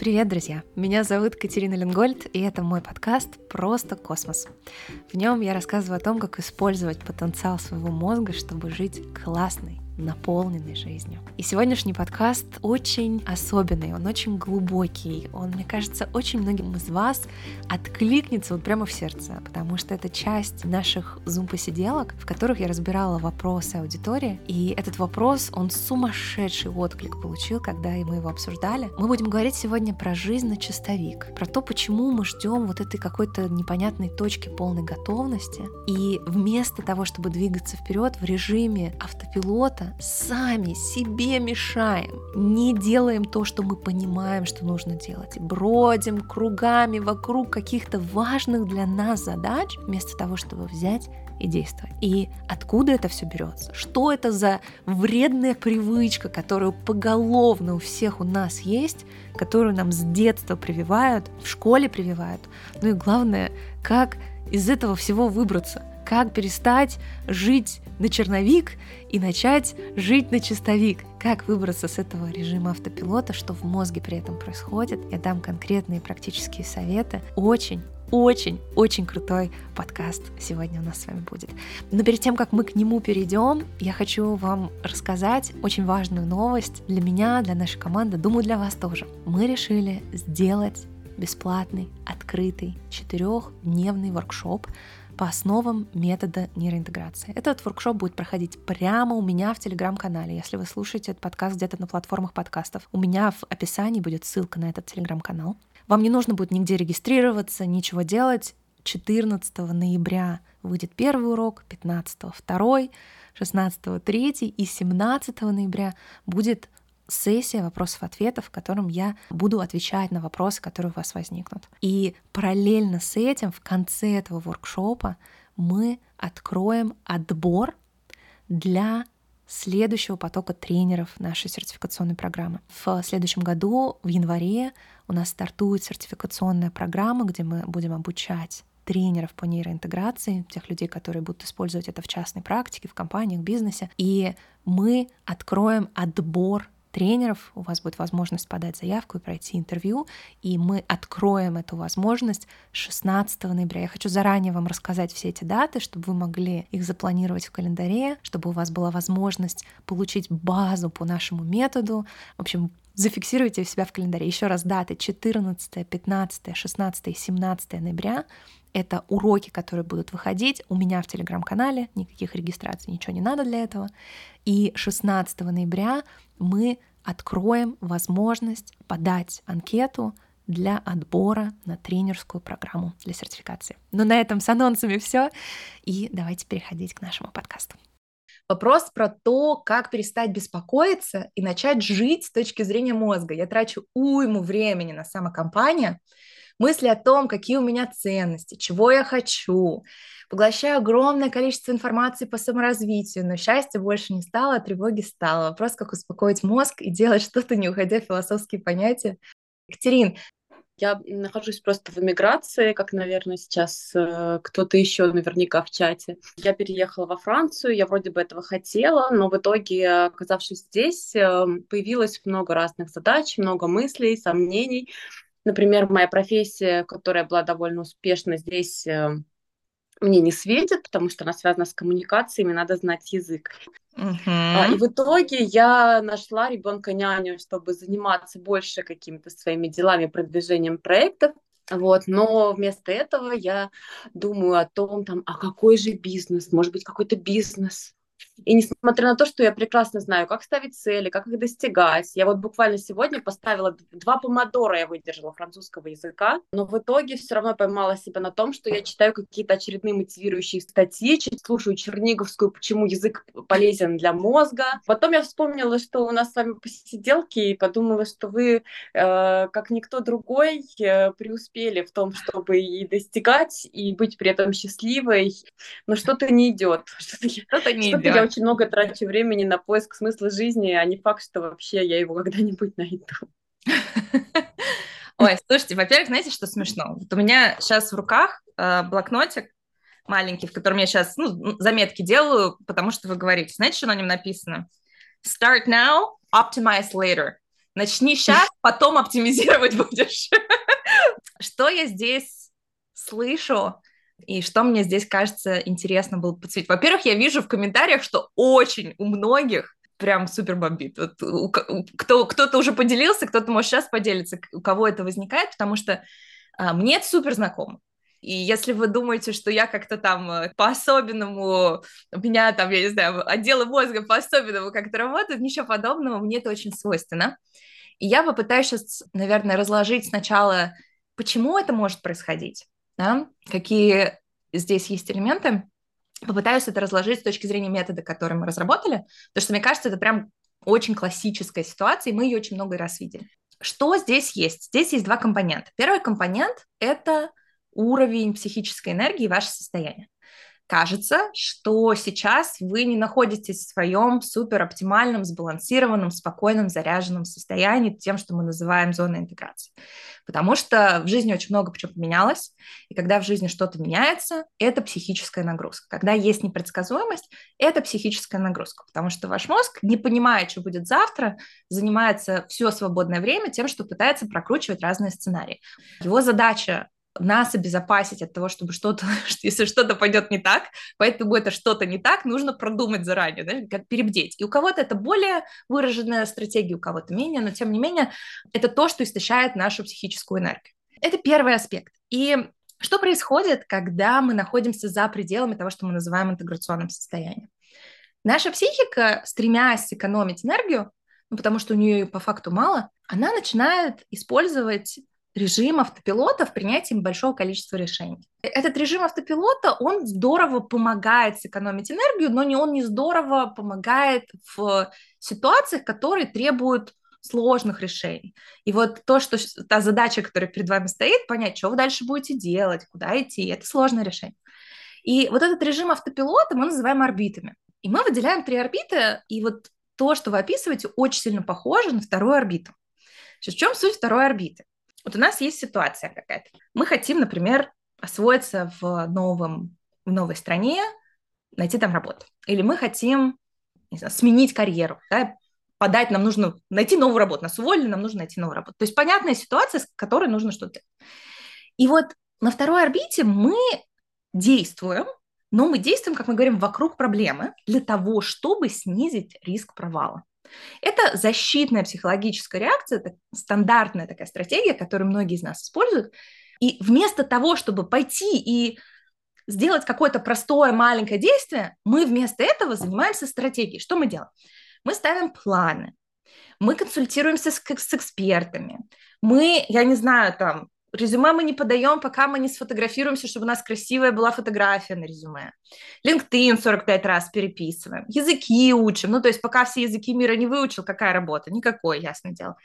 Привет, друзья! Меня зовут Катерина Ленгольд, и это мой подкаст «Просто космос». В нем я рассказываю о том, как использовать потенциал своего мозга, чтобы жить классной, наполненной жизнью. И сегодняшний подкаст очень особенный, он очень глубокий, он, мне кажется, очень многим из вас откликнется вот прямо в сердце, потому что это часть наших зум-посиделок, в которых я разбирала вопросы аудитории, и этот вопрос, он сумасшедший отклик получил, когда мы его обсуждали. Мы будем говорить сегодня про жизнь на чистовик, про то, почему мы ждем вот этой какой-то непонятной точки полной готовности, и вместо того, чтобы двигаться вперед в режиме автопилота, сами себе мешаем, не делаем то, что мы понимаем, что нужно делать, бродим кругами вокруг каких-то важных для нас задач, вместо того, чтобы взять и действовать. И откуда это все берется? Что это за вредная привычка, которую поголовно у всех у нас есть, которую нам с детства прививают, в школе прививают? Ну и главное, как из этого всего выбраться? как перестать жить на черновик и начать жить на чистовик. Как выбраться с этого режима автопилота, что в мозге при этом происходит. Я дам конкретные практические советы. Очень очень-очень крутой подкаст сегодня у нас с вами будет. Но перед тем, как мы к нему перейдем, я хочу вам рассказать очень важную новость для меня, для нашей команды, думаю, для вас тоже. Мы решили сделать бесплатный, открытый, четырехдневный воркшоп по основам метода нейроинтеграции. Этот воркшоп будет проходить прямо у меня в телеграм-канале. Если вы слушаете этот подкаст где-то на платформах подкастов, у меня в описании будет ссылка на этот телеграм-канал. Вам не нужно будет нигде регистрироваться, ничего делать. 14 ноября выйдет первый урок, 15 второй, 16 третий и 17 ноября будет сессия вопросов-ответов, в котором я буду отвечать на вопросы, которые у вас возникнут. И параллельно с этим в конце этого воркшопа мы откроем отбор для следующего потока тренеров нашей сертификационной программы. В следующем году, в январе, у нас стартует сертификационная программа, где мы будем обучать тренеров по нейроинтеграции, тех людей, которые будут использовать это в частной практике, в компаниях, бизнесе. И мы откроем отбор тренеров, у вас будет возможность подать заявку и пройти интервью, и мы откроем эту возможность 16 ноября. Я хочу заранее вам рассказать все эти даты, чтобы вы могли их запланировать в календаре, чтобы у вас была возможность получить базу по нашему методу. В общем, зафиксируйте себя в календаре. Еще раз даты 14, 15, 16 и 17 ноября. Это уроки, которые будут выходить у меня в телеграм-канале, никаких регистраций, ничего не надо для этого. И 16 ноября мы откроем возможность подать анкету для отбора на тренерскую программу для сертификации. Но на этом с анонсами все. И давайте переходить к нашему подкасту. Вопрос про то, как перестать беспокоиться и начать жить с точки зрения мозга. Я трачу уйму времени на самокомпанию, мысли о том, какие у меня ценности, чего я хочу, поглощаю огромное количество информации по саморазвитию, но счастья больше не стало, а тревоги стало. Вопрос, как успокоить мозг и делать что-то, не уходя в философские понятия. Екатерин, я нахожусь просто в эмиграции, как, наверное, сейчас э, кто-то еще наверняка в чате. Я переехала во Францию, я вроде бы этого хотела, но в итоге, оказавшись здесь, э, появилось много разных задач, много мыслей, сомнений. Например, моя профессия, которая была довольно успешна здесь, э, мне не светит, потому что она связана с коммуникациями, надо знать язык. Uh-huh. И в итоге я нашла ребенка няню, чтобы заниматься больше какими-то своими делами, продвижением проектов. Вот, но вместо этого я думаю о том, там, а какой же бизнес, может быть, какой-то бизнес и несмотря на то, что я прекрасно знаю, как ставить цели, как их достигать, я вот буквально сегодня поставила два помодора, я выдержала французского языка, но в итоге все равно поймала себя на том, что я читаю какие-то очередные мотивирующие статьи, слушаю Черниговскую, почему язык полезен для мозга. Потом я вспомнила, что у нас с вами посиделки, и подумала, что вы, э, как никто другой, э, преуспели в том, чтобы и достигать, и быть при этом счастливой, но что-то не идет. Что-то не идет я очень много трачу времени на поиск смысла жизни, а не факт, что вообще я его когда-нибудь найду. Ой, слушайте, во-первых, знаете, что смешно? Вот у меня сейчас в руках э, блокнотик маленький, в котором я сейчас ну, заметки делаю, потому что вы говорите. Знаете, что на нем написано? Start now, optimize later. Начни сейчас, потом оптимизировать будешь. Что я здесь слышу? И что мне здесь кажется интересно было подсветить? Во-первых, я вижу в комментариях, что очень у многих прям супер бомбит. Вот кто, кто-то уже поделился, кто-то, может, сейчас поделится, у кого это возникает, потому что а, мне это супер знакомо. И если вы думаете, что я как-то там э, по-особенному, меня там, я не знаю, отделы мозга по-особенному как-то работают, ничего подобного, мне это очень свойственно. И я попытаюсь сейчас, наверное, разложить сначала, почему это может происходить, да? какие здесь есть элементы, попытаюсь это разложить с точки зрения метода, который мы разработали, потому что, мне кажется, это прям очень классическая ситуация, и мы ее очень много раз видели. Что здесь есть? Здесь есть два компонента. Первый компонент — это уровень психической энергии и ваше состояние. Кажется, что сейчас вы не находитесь в своем супер оптимальном, сбалансированном, спокойном, заряженном состоянии, тем, что мы называем зоной интеграции. Потому что в жизни очень много почему поменялось, и когда в жизни что-то меняется, это психическая нагрузка. Когда есть непредсказуемость, это психическая нагрузка, потому что ваш мозг, не понимая, что будет завтра, занимается все свободное время тем, что пытается прокручивать разные сценарии. Его задача нас обезопасить от того, чтобы что-то, если что-то пойдет не так, поэтому это что-то не так, нужно продумать заранее, да, как перебдеть. И у кого-то это более выраженная стратегия, у кого-то менее, но тем не менее это то, что истощает нашу психическую энергию. Это первый аспект. И что происходит, когда мы находимся за пределами того, что мы называем интеграционным состоянием? Наша психика, стремясь сэкономить энергию, ну, потому что у нее по факту мало, она начинает использовать режим автопилота в принятии большого количества решений. Этот режим автопилота, он здорово помогает сэкономить энергию, но не он не здорово помогает в ситуациях, которые требуют сложных решений. И вот то, что та задача, которая перед вами стоит, понять, что вы дальше будете делать, куда идти, это сложное решение. И вот этот режим автопилота мы называем орбитами. И мы выделяем три орбиты, и вот то, что вы описываете, очень сильно похоже на вторую орбиту. Сейчас, в чем суть второй орбиты? Вот у нас есть ситуация какая-то. Мы хотим, например, освоиться в, новом, в новой стране, найти там работу. Или мы хотим не знаю, сменить карьеру, да, подать, нам нужно найти новую работу. Нас уволили, нам нужно найти новую работу. То есть понятная ситуация, с которой нужно что-то. И вот на второй орбите мы действуем, но мы действуем, как мы говорим, вокруг проблемы для того, чтобы снизить риск провала. Это защитная психологическая реакция, это стандартная такая стратегия, которую многие из нас используют. И вместо того, чтобы пойти и сделать какое-то простое маленькое действие, мы вместо этого занимаемся стратегией. Что мы делаем? Мы ставим планы, мы консультируемся с, с экспертами, мы, я не знаю, там, Резюме мы не подаем, пока мы не сфотографируемся, чтобы у нас красивая была фотография на резюме. LinkedIn 45 раз переписываем. Языки учим. Ну, то есть пока все языки мира не выучил, какая работа? Никакой, ясное дело.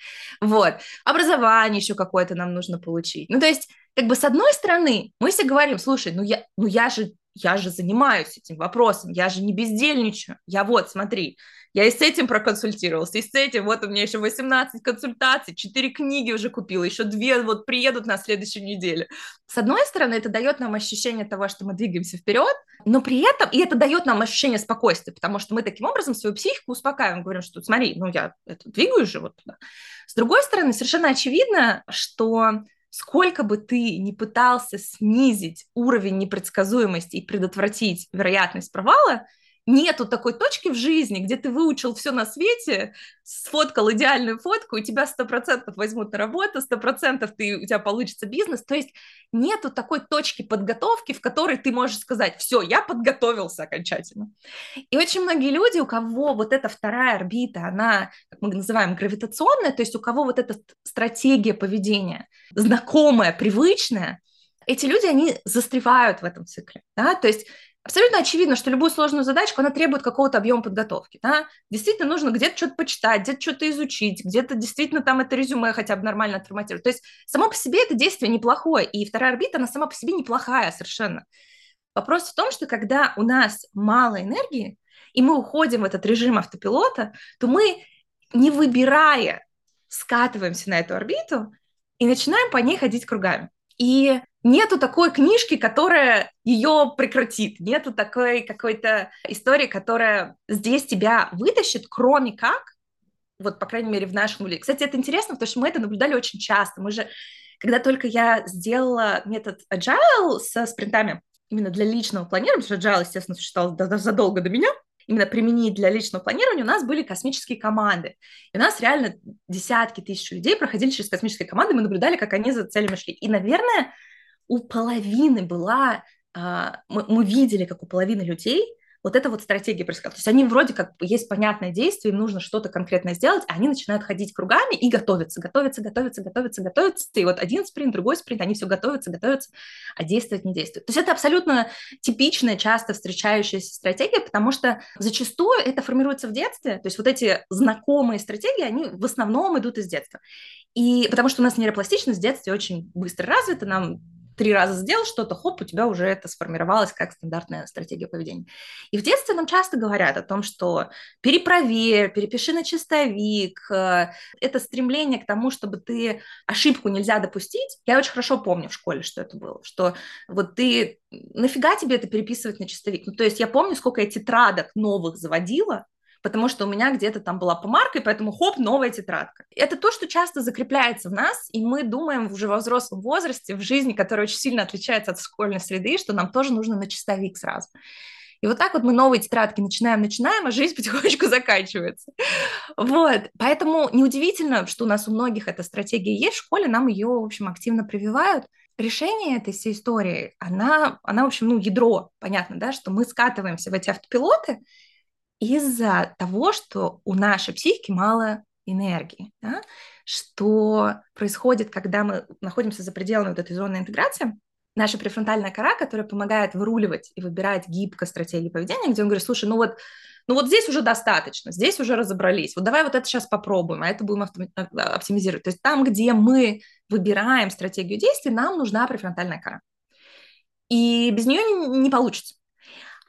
Вот. Образование еще какое-то нам нужно получить. Ну, то есть, как бы с одной стороны, мы все говорим, слушай, ну я, ну я же я же занимаюсь этим вопросом, я же не бездельничаю. Я вот, смотри, я и с этим проконсультировался, и с этим, вот у меня еще 18 консультаций, 4 книги уже купила, еще 2 вот приедут на следующей неделе. С одной стороны, это дает нам ощущение того, что мы двигаемся вперед, но при этом, и это дает нам ощущение спокойствия, потому что мы таким образом свою психику успокаиваем, говорим, что смотри, ну я это, двигаюсь же вот туда. С другой стороны, совершенно очевидно, что сколько бы ты ни пытался снизить уровень непредсказуемости и предотвратить вероятность провала, нету такой точки в жизни, где ты выучил все на свете, сфоткал идеальную фотку, и тебя сто процентов возьмут на работу, сто процентов ты, у тебя получится бизнес. То есть нету такой точки подготовки, в которой ты можешь сказать, все, я подготовился окончательно. И очень многие люди, у кого вот эта вторая орбита, она, как мы называем, гравитационная, то есть у кого вот эта стратегия поведения знакомая, привычная, эти люди, они застревают в этом цикле, да, то есть Абсолютно очевидно, что любую сложную задачку, она требует какого-то объема подготовки. Да? Действительно нужно где-то что-то почитать, где-то что-то изучить, где-то действительно там это резюме хотя бы нормально отформатировать. То есть само по себе это действие неплохое, и вторая орбита, она сама по себе неплохая совершенно. Вопрос в том, что когда у нас мало энергии, и мы уходим в этот режим автопилота, то мы, не выбирая, скатываемся на эту орбиту и начинаем по ней ходить кругами. И нету такой книжки, которая ее прекратит, нету такой какой-то истории, которая здесь тебя вытащит, кроме как вот, по крайней мере, в нашем мире. Кстати, это интересно, потому что мы это наблюдали очень часто. Мы же, когда только я сделала метод agile со спринтами, именно для личного планирования, потому что agile, естественно, существовал задолго до меня, именно применить для личного планирования, у нас были космические команды. И у нас реально десятки тысяч людей проходили через космические команды, мы наблюдали, как они за целями шли. И, наверное, у половины была, а, мы, мы видели, как у половины людей вот эта вот стратегия происходит. То есть они вроде как есть понятное действие, им нужно что-то конкретно сделать, а они начинают ходить кругами и готовятся, готовятся, готовятся, готовятся, готовятся. И вот один спринт, другой спринт, они все готовятся, готовятся, а действовать не действуют. То есть это абсолютно типичная, часто встречающаяся стратегия, потому что зачастую это формируется в детстве. То есть вот эти знакомые стратегии, они в основном идут из детства. И потому что у нас нейропластичность в детстве очень быстро развита, нам три раза сделал что-то, хоп, у тебя уже это сформировалось как стандартная стратегия поведения. И в детстве нам часто говорят о том, что перепроверь, перепиши на чистовик, э, это стремление к тому, чтобы ты ошибку нельзя допустить. Я очень хорошо помню в школе, что это было, что вот ты нафига тебе это переписывать на чистовик? Ну, то есть я помню, сколько я тетрадок новых заводила, потому что у меня где-то там была помарка, и поэтому хоп, новая тетрадка. Это то, что часто закрепляется в нас, и мы думаем уже во взрослом возрасте, в жизни, которая очень сильно отличается от школьной среды, что нам тоже нужно на чистовик сразу. И вот так вот мы новые тетрадки начинаем, начинаем, а жизнь потихонечку заканчивается. Вот. Поэтому неудивительно, что у нас у многих эта стратегия есть в школе, нам ее, в общем, активно прививают. Решение этой всей истории, она, она, в общем, ну, ядро, понятно, да, что мы скатываемся в эти автопилоты, из-за того, что у нашей психики мало энергии, да? что происходит, когда мы находимся за пределами вот этой зоны интеграции, наша префронтальная кора, которая помогает выруливать и выбирать гибко стратегии поведения, где он говорит, слушай, ну вот, ну вот здесь уже достаточно, здесь уже разобрались, вот давай вот это сейчас попробуем, а это будем оптимизировать. То есть там, где мы выбираем стратегию действий, нам нужна префронтальная кора. И без нее не, не получится.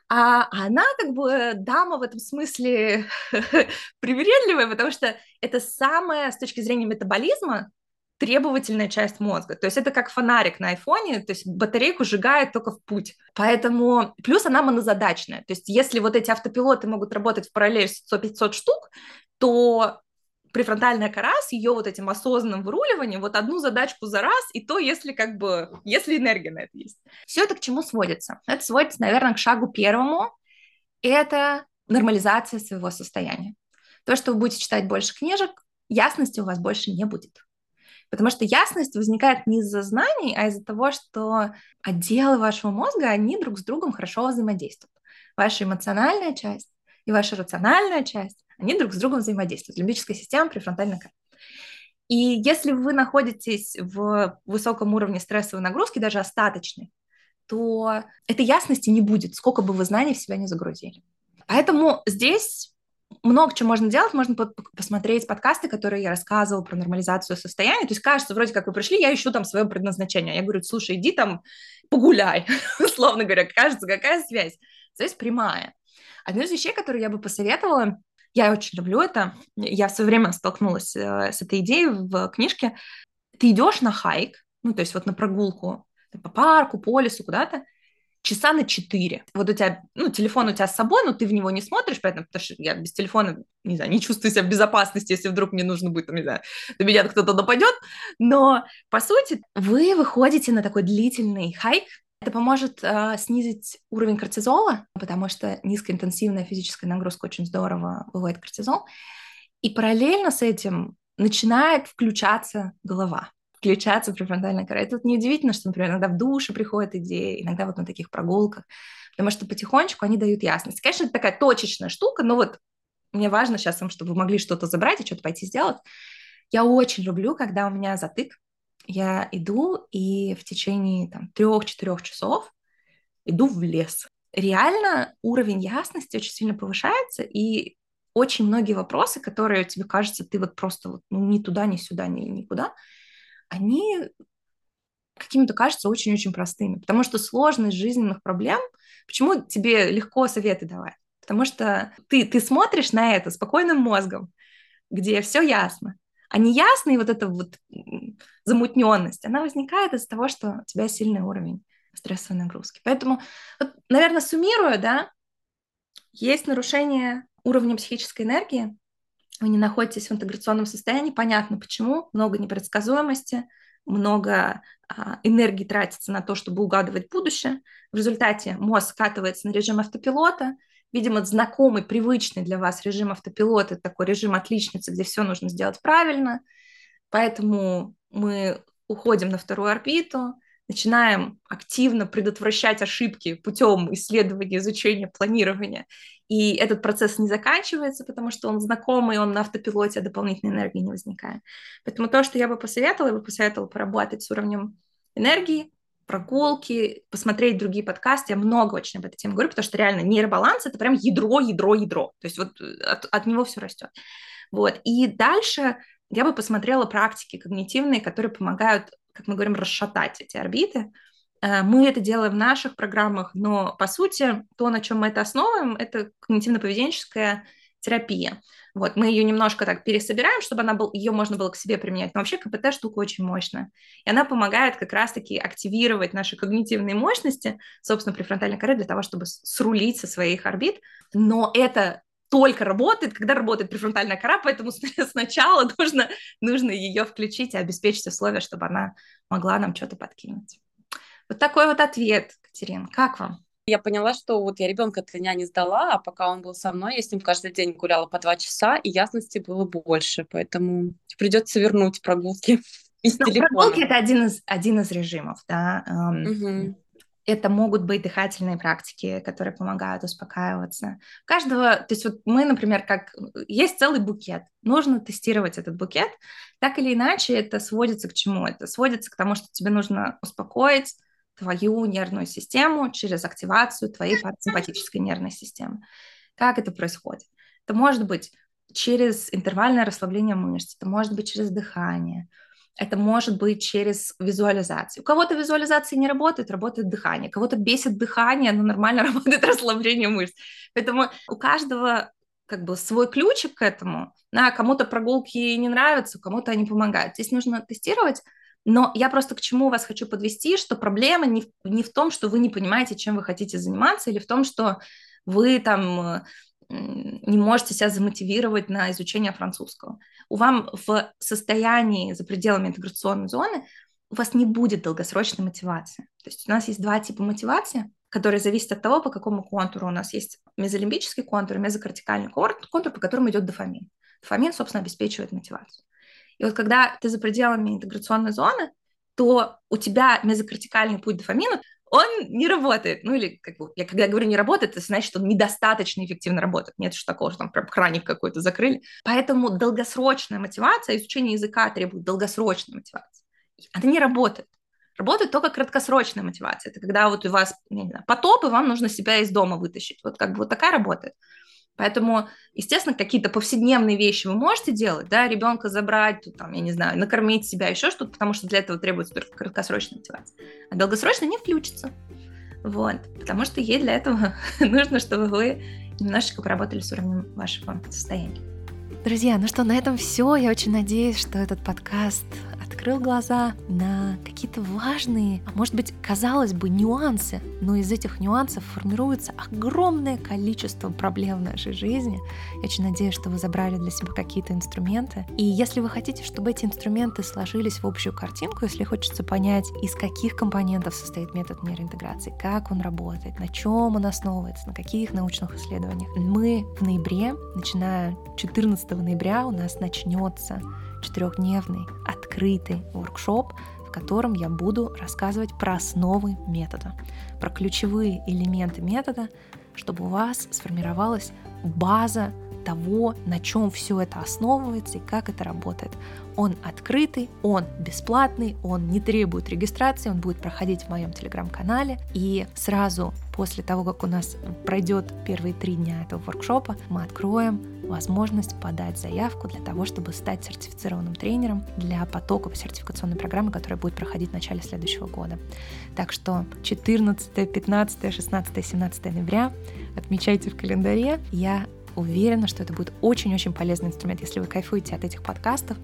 А она как бы дама в этом смысле привередливая, потому что это самая с точки зрения метаболизма требовательная часть мозга. То есть это как фонарик на айфоне, то есть батарейку сжигает только в путь. Поэтому плюс она монозадачная. То есть если вот эти автопилоты могут работать в параллель 100-500 штук, то префронтальная кора с ее вот этим осознанным выруливанием, вот одну задачку за раз, и то, если как бы, если энергия на это есть. Все это к чему сводится? Это сводится, наверное, к шагу первому. Это нормализация своего состояния. То, что вы будете читать больше книжек, ясности у вас больше не будет. Потому что ясность возникает не из-за знаний, а из-за того, что отделы вашего мозга, они друг с другом хорошо взаимодействуют. Ваша эмоциональная часть и ваша рациональная часть они друг с другом взаимодействуют. Лимбическая система, префронтальная кора. И если вы находитесь в высоком уровне стрессовой нагрузки, даже остаточной, то этой ясности не будет, сколько бы вы знаний в себя не загрузили. Поэтому здесь много чего можно делать. Можно посмотреть подкасты, которые я рассказывала про нормализацию состояния. То есть кажется, вроде как вы пришли, я ищу там свое предназначение. Я говорю, слушай, иди там погуляй, условно говоря. Кажется, какая связь? Связь прямая. Одна из вещей, которые я бы посоветовала, я очень люблю это. Я в свое время столкнулась э, с этой идеей в книжке. Ты идешь на хайк, ну, то есть вот на прогулку по парку, по лесу, куда-то, часа на четыре. Вот у тебя, ну, телефон у тебя с собой, но ты в него не смотришь, поэтому, потому что я без телефона, не знаю, не чувствую себя в безопасности, если вдруг мне нужно будет, там, не знаю, до меня кто-то нападет. Но, по сути, вы выходите на такой длительный хайк, это поможет э, снизить уровень кортизола, потому что низкоинтенсивная физическая нагрузка очень здорово выводит кортизол. И параллельно с этим начинает включаться голова, включаться префронтальная кора. Это вот неудивительно, что, например, иногда в душе приходят идеи, иногда вот на таких прогулках, потому что потихонечку они дают ясность. Конечно, это такая точечная штука, но вот мне важно сейчас, чтобы вы могли что-то забрать и что-то пойти сделать. Я очень люблю, когда у меня затык, я иду и в течение там, трех-четырех часов иду в лес. Реально уровень ясности очень сильно повышается, и очень многие вопросы, которые тебе кажется, ты вот просто вот, ну, ни туда, ни сюда, ни никуда, они какими-то кажутся очень-очень простыми. Потому что сложность жизненных проблем, почему тебе легко советы давать? Потому что ты, ты смотришь на это спокойным мозгом, где все ясно. А неясный вот эта вот замутненность, она возникает из-за того, что у тебя сильный уровень стрессовой нагрузки. Поэтому, вот, наверное, суммируя, да, есть нарушение уровня психической энергии, вы не находитесь в интеграционном состоянии, понятно почему, много непредсказуемости, много а, энергии тратится на то, чтобы угадывать будущее. В результате мозг скатывается на режим автопилота, видимо, знакомый, привычный для вас режим автопилота, такой режим отличницы, где все нужно сделать правильно. Поэтому мы уходим на вторую орбиту, начинаем активно предотвращать ошибки путем исследования, изучения, планирования. И этот процесс не заканчивается, потому что он знакомый, он на автопилоте, а дополнительной энергии не возникает. Поэтому то, что я бы посоветовала, я бы посоветовала поработать с уровнем энергии, прогулки, посмотреть другие подкасты. Я много очень об этой теме говорю, потому что реально нейробаланс — это прям ядро, ядро, ядро. То есть вот э, от, от него все растет. Вот. И дальше я бы посмотрела практики когнитивные, которые помогают, как мы говорим, расшатать эти орбиты. Э, мы это делаем в наших программах, но по сути то, на чем мы это основываем, это когнитивно-поведенческая терапия. Вот, мы ее немножко так пересобираем, чтобы она был, ее можно было к себе применять. Но вообще КПТ штука очень мощная. И она помогает как раз-таки активировать наши когнитивные мощности, собственно, префронтальной коры для того, чтобы срулить со своих орбит. Но это только работает, когда работает префронтальная кора, поэтому сначала нужно, нужно ее включить и обеспечить условия, чтобы она могла нам что-то подкинуть. Вот такой вот ответ, Катерин. Как вам? Я поняла, что вот я ребенка от не сдала, а пока он был со мной, я с ним каждый день гуляла по два часа, и ясности было больше, поэтому придется вернуть прогулки из ну, телефона. Прогулки это один из один из режимов, да. Угу. Это могут быть дыхательные практики, которые помогают успокаиваться. У каждого, то есть вот мы, например, как есть целый букет, нужно тестировать этот букет. Так или иначе, это сводится к чему? Это сводится к тому, что тебе нужно успокоить твою нервную систему через активацию твоей парасимпатической нервной системы. Как это происходит? Это может быть через интервальное расслабление мышц, это может быть через дыхание, это может быть через визуализацию. У кого-то визуализация не работает, работает дыхание. Кого-то бесит дыхание, но нормально работает расслабление мышц. Поэтому у каждого как бы свой ключик к этому. Да, кому-то прогулки не нравятся, кому-то они помогают. Здесь нужно тестировать но я просто к чему вас хочу подвести, что проблема не в, не в том, что вы не понимаете, чем вы хотите заниматься, или в том, что вы там не можете себя замотивировать на изучение французского. У вам в состоянии за пределами интеграционной зоны у вас не будет долгосрочной мотивации. То есть у нас есть два типа мотивации, которые зависят от того, по какому контуру у нас есть мезолимбический контур мезокортикальный контур, по которому идет дофамин. Дофамин, собственно, обеспечивает мотивацию. И вот когда ты за пределами интеграционной зоны, то у тебя мезокортикальный путь дофамина, он не работает. Ну или, как бы, я когда говорю не работает, это значит, что он недостаточно эффективно работает. Нет что такого, что там прям краник какой-то закрыли. Поэтому долгосрочная мотивация, изучение языка требует долгосрочной мотивации. Она не работает. Работает только краткосрочная мотивация. Это когда вот у вас, не знаю, потоп, и вам нужно себя из дома вытащить. Вот как бы вот такая работает. Поэтому, естественно, какие-то повседневные вещи вы можете делать, да, ребенка забрать, там, я не знаю, накормить себя, еще что-то, потому что для этого требуется только краткосрочная мотивация. А долгосрочно не включится. Вот, потому что ей для этого нужно, чтобы вы немножечко поработали с уровнем вашего состояния. Друзья, ну что, на этом все. Я очень надеюсь, что этот подкаст открыл глаза на какие-то важные, а может быть, казалось бы, нюансы, но из этих нюансов формируется огромное количество проблем в нашей жизни. Я очень надеюсь, что вы забрали для себя какие-то инструменты. И если вы хотите, чтобы эти инструменты сложились в общую картинку, если хочется понять, из каких компонентов состоит метод нейроинтеграции, как он работает, на чем он основывается, на каких научных исследованиях, мы в ноябре, начиная 14 ноября, у нас начнется четырехдневный открытый воркшоп, в котором я буду рассказывать про основы метода, про ключевые элементы метода, чтобы у вас сформировалась база того, на чем все это основывается и как это работает. Он открытый, он бесплатный, он не требует регистрации, он будет проходить в моем телеграм-канале. И сразу после того, как у нас пройдет первые три дня этого воркшопа, мы откроем возможность подать заявку для того, чтобы стать сертифицированным тренером для потоковой сертификационной программы, которая будет проходить в начале следующего года. Так что 14, 15, 16, 17 ноября отмечайте в календаре. Я уверена, что это будет очень-очень полезный инструмент. Если вы кайфуете от этих подкастов,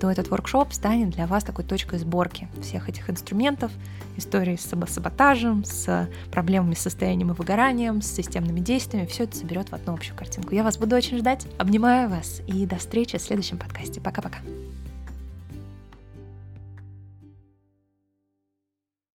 то этот воркшоп станет для вас такой точкой сборки всех этих инструментов, истории с саботажем, с проблемами с состоянием и выгоранием, с системными действиями. Все это соберет в одну общую картинку. Я вас буду очень ждать. Обнимаю вас и до встречи в следующем подкасте. Пока-пока.